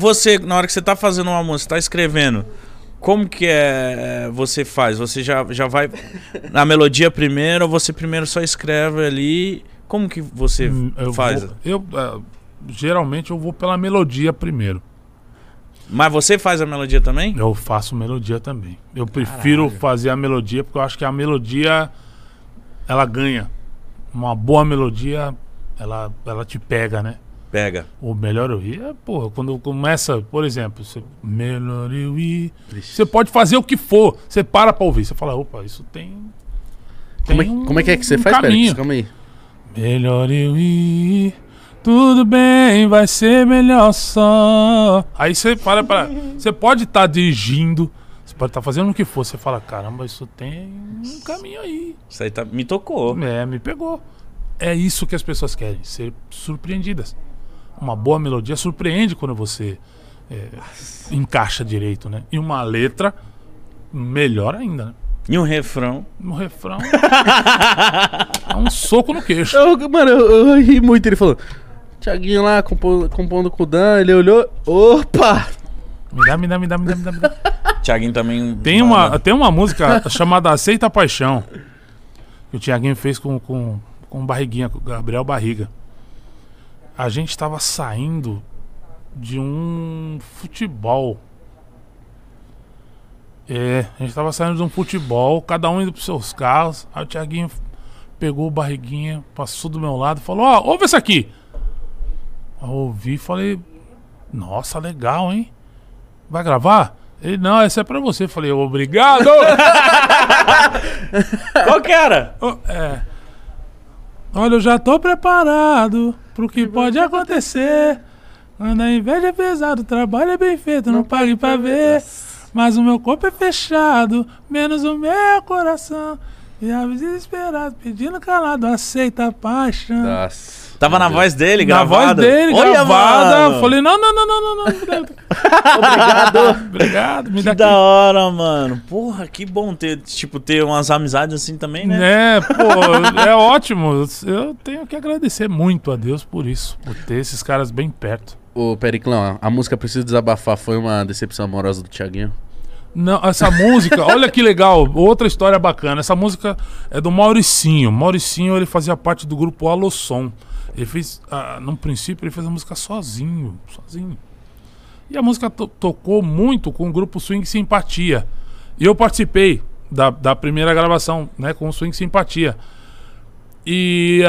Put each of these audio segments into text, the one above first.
você, na hora que você tá fazendo uma música, tá escrevendo, como que é você faz? Você já, já vai na melodia primeiro ou você primeiro só escreve ali? Como que você Hum, eu faz? vou- eu, ah, geralmente eu vou pela melodia primeiro. Mas você faz a melodia também? Eu faço melodia também. Eu prefiro Caralho. fazer a melodia porque eu acho que a melodia ela ganha. Uma boa melodia, ela, ela te pega, né? Pega. O melhor eu ir é, pô, quando começa, por exemplo, você, melhor eu ir. Você pode fazer o que for, você para pra ouvir. Você fala, opa, isso tem. Como é, tem um- como é que é que você um faz, Pérez? Calma aí. Melhor eu ir. Tudo bem, vai ser melhor só. Aí você para pra. Você pode estar dirigindo, você pode estar fazendo o que for. Você fala, caramba, isso tem um caminho aí. Isso aí tá, me tocou. É, me pegou. É isso que as pessoas querem, ser surpreendidas. Uma boa melodia surpreende quando você é, encaixa direito, né? E uma letra, melhor ainda, né? E um refrão. No refrão. é um soco no queixo. Eu, mano, eu, eu ri muito. Ele falou: Tiaguinho lá compo- compondo com o Dan. Ele olhou. Opa! Me dá, me dá, me dá, me dá, me dá. Me dá. Thiaguinho também. Tem uma, tem uma música chamada Aceita a Paixão. Que o Tiaguinho fez com, com, com Barriguinha, com o Gabriel Barriga. A gente tava saindo de um futebol. É, a gente tava saindo de um futebol, cada um indo pros seus carros. Aí o Tiaguinho pegou o Barriguinha, passou do meu lado e falou: Ó, ouve essa aqui. Eu ouvi e falei: Nossa, legal, hein? Vai gravar? Ele, não, essa é pra você. Eu falei, obrigado! Qual que era? Oh, é. Olha, eu já tô preparado pro que pode acontecer. Quando a inveja é pesada, o trabalho é bem feito, não pague pra ver. Mas o meu corpo é fechado, menos o meu coração. E a desesperado, pedindo calado, aceita a paixão. Nossa. Tava na voz dele, Na voz gravada. dele, Olha, gravada. mano. Falei, não, não, não, não, não, não. Obrigado. Obrigado, me Que dá da aqui. hora, mano. Porra, que bom ter, tipo, ter umas amizades assim também, né? É, pô, é ótimo. Eu tenho que agradecer muito a Deus por isso, por ter esses caras bem perto. Ô, Periclão, a música Preciso Desabafar foi uma decepção amorosa do Tiaguinho? Não, essa música, olha que legal, outra história bacana. Essa música é do Mauricinho. Mauricinho, ele fazia parte do grupo Alossom. Ele fez, ah, num princípio, ele fez a música sozinho, sozinho. E a música to- tocou muito com o grupo Swing Simpatia. E eu participei da, da primeira gravação, né, com o Swing Simpatia. E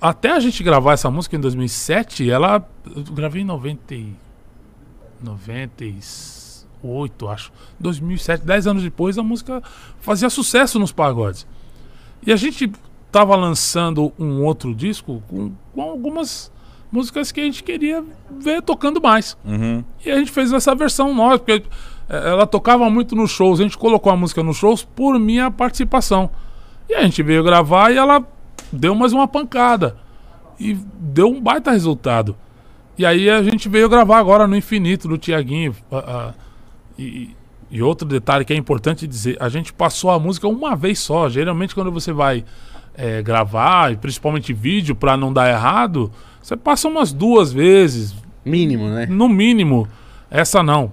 até a gente gravar essa música em 2007, ela. Eu gravei em 90, e- 98, acho. 2007, 10 anos depois, a música fazia sucesso nos pagodes. E a gente tava lançando um outro disco com, com algumas músicas que a gente queria ver tocando mais. Uhum. E a gente fez essa versão nova, porque eh, ela tocava muito nos shows. A gente colocou a música nos shows por minha participação. E a gente veio gravar e ela deu mais uma pancada. E deu um baita resultado. E aí a gente veio gravar agora no Infinito, do Tiaguinho. ah, ah, e, e outro detalhe que é importante dizer: a gente passou a música uma vez só. Geralmente, quando você vai eh, gravar, principalmente vídeo, pra não dar errado, você passa umas duas vezes, Mínimo, né? no mínimo. Essa não.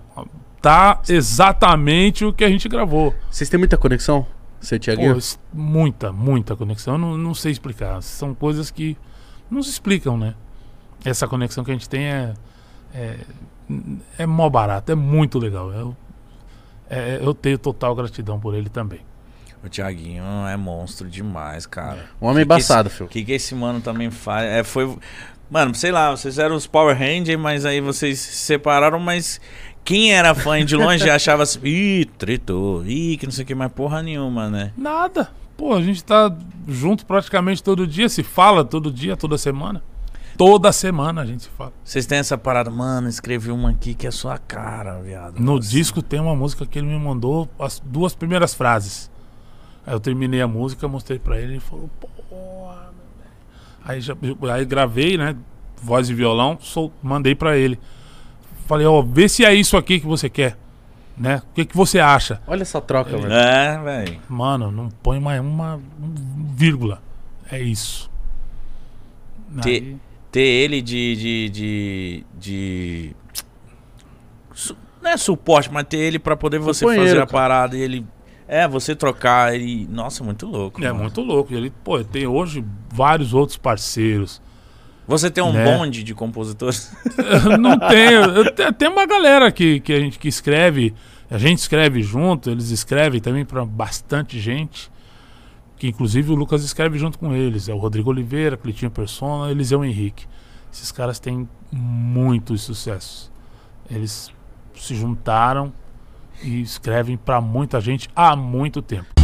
Tá exatamente o que a gente gravou. Vocês têm muita conexão? Você Pô, es- muita, muita conexão. Eu não, não sei explicar. São coisas que não se explicam, né? Essa conexão que a gente tem é. É, é mó barato, é muito legal. Eu, é, eu tenho total gratidão por ele também. O Thiaguinho é monstro demais, cara. Um homem Que embaçado, filho. O que, que esse mano também faz? É, foi. Mano, sei lá, vocês eram os Power Rangers, mas aí vocês se separaram, mas quem era fã de longe achava assim, ih, tretou, ih, que não sei o que, mais porra nenhuma, né? Nada. Pô, a gente tá junto praticamente todo dia, se fala todo dia, toda semana. Toda semana a gente se fala. Vocês têm essa parada, mano, escrevi uma aqui que é sua cara, viado. No Nossa. disco tem uma música que ele me mandou as duas primeiras frases. Aí eu terminei a música, mostrei pra ele e ele falou, porra, meu velho." aí, já, aí gravei, né? Voz e violão, sol, mandei pra ele. Falei, ó, vê se é isso aqui que você quer. Né? O que, que você acha? Olha essa troca, Ele- velho. É, velho. Mano, não põe mais uma um vírgula. É isso. Te- Aí- Ter ele de. de. de. de, Não é suporte, mas ter ele pra poder você fazer a parada e ele. É, você trocar ele. Nossa, muito louco. É mano. muito louco. Ele, pô, tem hoje vários outros parceiros. Você tem um Né? bonde de compositores? não tenho. Tem uma galera que, que a gente que escreve, a gente escreve junto, eles escrevem também pra bastante gente. Que inclusive o Lucas escreve junto com eles. É o Rodrigo Oliveira, Clitinho Persona, Eliseu Henrique. Esses caras têm muitos sucessos. Eles se juntaram e escrevem pra muita gente há muito tempo.